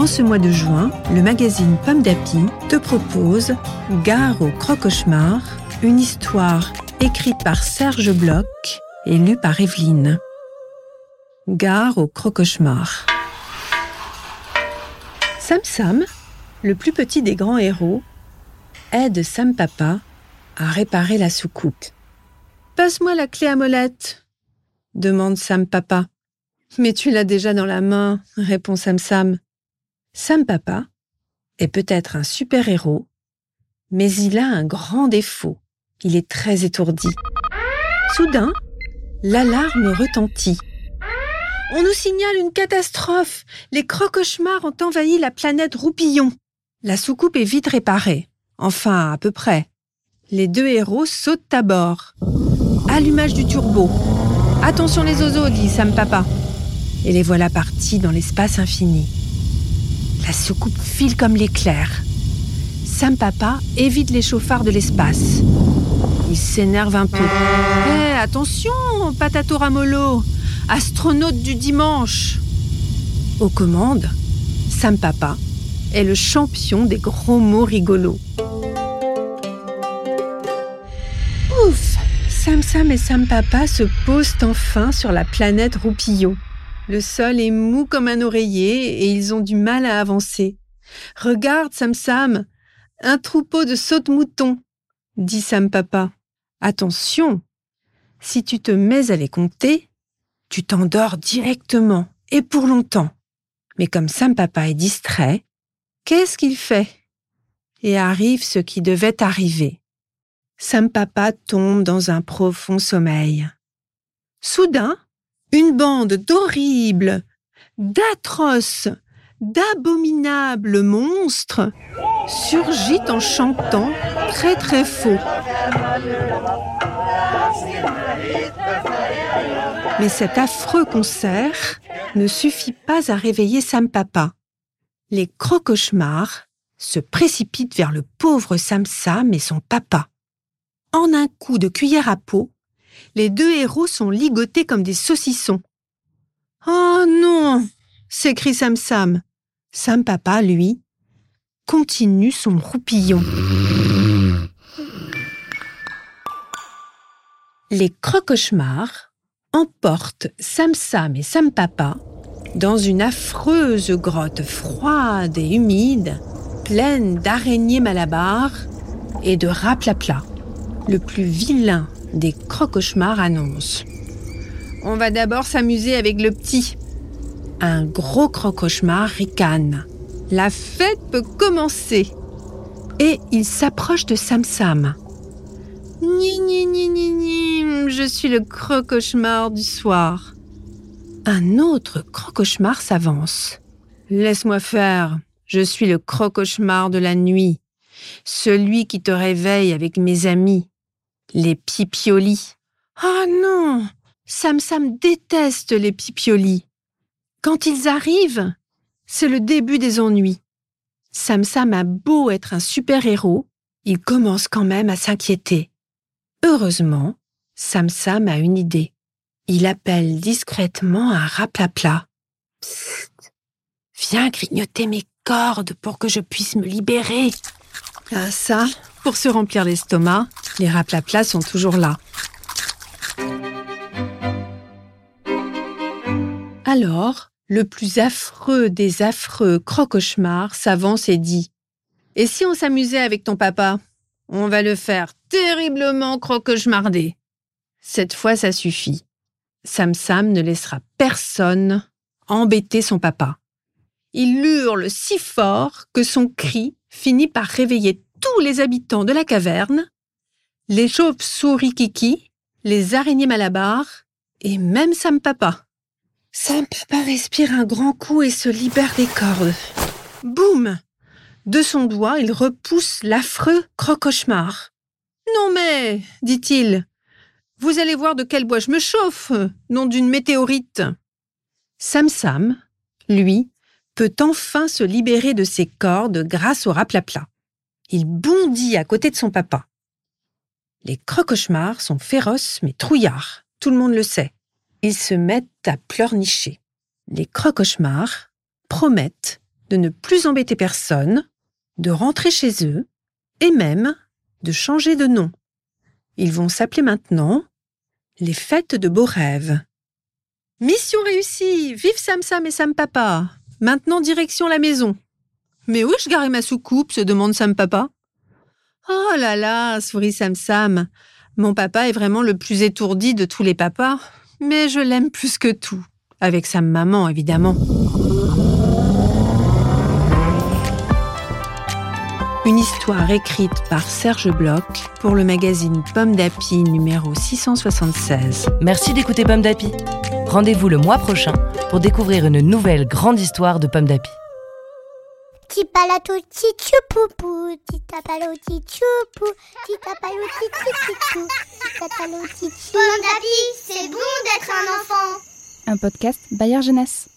En ce mois de juin, le magazine Pomme d'Api te propose Gare au Crocauchemar, une histoire écrite par Serge Bloch et lue par Evelyne. Gare au Crocauchemar. Sam Sam, le plus petit des grands héros, aide Sam Papa à réparer la soucoupe. Passe-moi la clé à molette, demande Sam Papa. Mais tu l'as déjà dans la main, répond Sam Sam. Sam Papa est peut-être un super-héros, mais il a un grand défaut. Il est très étourdi. Soudain, l'alarme retentit. On nous signale une catastrophe. Les crocauchemars ont envahi la planète Roupillon. La soucoupe est vite réparée. Enfin, à peu près. Les deux héros sautent à bord. Allumage du turbo. Attention les oiseaux, dit Sam Papa. Et les voilà partis dans l'espace infini. La soucoupe file comme l'éclair. Sam Papa évite les chauffards de l'espace. Il s'énerve un peu. Hé, attention, Patato Ramolo, astronaute du dimanche. Aux commandes, Sam Papa est le champion des gros mots rigolos. Ouf Sam Sam et Sam Papa se posent enfin sur la planète Roupillon. Le sol est mou comme un oreiller et ils ont du mal à avancer. Regarde, Sam Sam, un troupeau de sautes-moutons, dit Sam Papa. Attention, si tu te mets à les compter, tu t'endors directement et pour longtemps. Mais comme Sam Papa est distrait, qu'est-ce qu'il fait? Et arrive ce qui devait arriver. Sam Papa tombe dans un profond sommeil. Soudain, une bande d'horribles, d'atroces, d'abominables monstres surgit en chantant très très faux. Mais cet affreux concert ne suffit pas à réveiller Sam Papa. Les crocauchemars se précipitent vers le pauvre Sam Sam et son papa. En un coup de cuillère à peau, les deux héros sont ligotés comme des saucissons. Oh non s'écrie Sam Sam. Sam Papa, lui, continue son roupillon. Les crocauchemars emportent Sam Sam et Sam Papa dans une affreuse grotte froide et humide, pleine d'araignées malabares et de raplapla. Le plus vilain des crocauchemars annonce. On va d'abord s'amuser avec le petit. Un gros crocauchemar ricane. La fête peut commencer. Et il s'approche de Sam Sam. Ni ni ni ni ni, je suis le crocauchemar du soir. Un autre crocauchemar s'avance. Laisse-moi faire, je suis le crocauchemar de la nuit, celui qui te réveille avec mes amis, les pipiolis. Ah non, Sam Sam déteste les pipiolis. Quand ils arrivent, c'est le début des ennuis. Sam Sam a beau être un super-héros, il commence quand même à s'inquiéter. Heureusement, Sam Sam a une idée. Il appelle discrètement un raplapla. Psst, viens grignoter mes cordes pour que je puisse me libérer. Ah ça, pour se remplir l'estomac, les raplaplas sont toujours là. Alors, le plus affreux des affreux crocauchemars s'avance et dit Et si on s'amusait avec ton papa? On va le faire terriblement crocauchemarder. Cette fois, ça suffit. Sam Sam ne laissera personne embêter son papa. Il hurle si fort que son cri finit par réveiller tous les habitants de la caverne, les chauves-souris kiki, les araignées malabares et même Sam Papa. Sam Papa respire un grand coup et se libère des cordes. Boum De son doigt, il repousse l'affreux croque-cauchemar. Non mais, dit-il, vous allez voir de quel bois je me chauffe, nom d'une météorite. Sam Sam, lui, peut enfin se libérer de ses cordes grâce au raplapla. Il bondit à côté de son papa. Les croque-cauchemars sont féroces mais trouillards, tout le monde le sait. Ils se mettent à pleurnicher. Les croque-cauchemars promettent de ne plus embêter personne, de rentrer chez eux et même de changer de nom. Ils vont s'appeler maintenant les fêtes de beaux rêves. Mission réussie Vive Sam Sam et Sam Papa Maintenant direction la maison. Mais où je garer ma soucoupe? se demande Sam Papa. Oh là là sourit Sam Sam. Mon papa est vraiment le plus étourdi de tous les papas, mais je l'aime plus que tout. Avec sa maman, évidemment. Une histoire écrite par Serge Bloch pour le magazine Pomme d'Api numéro 676. Merci d'écouter Pomme d'Api. Rendez-vous le mois prochain pour découvrir une nouvelle grande histoire de Pomme d'Api. Tipalato tichupupu, titapalo tichupu, titapalo tichupu, titapalo tichupu. Pomme d'Api, c'est bon d'être un enfant. Un podcast Bayard Jeunesse.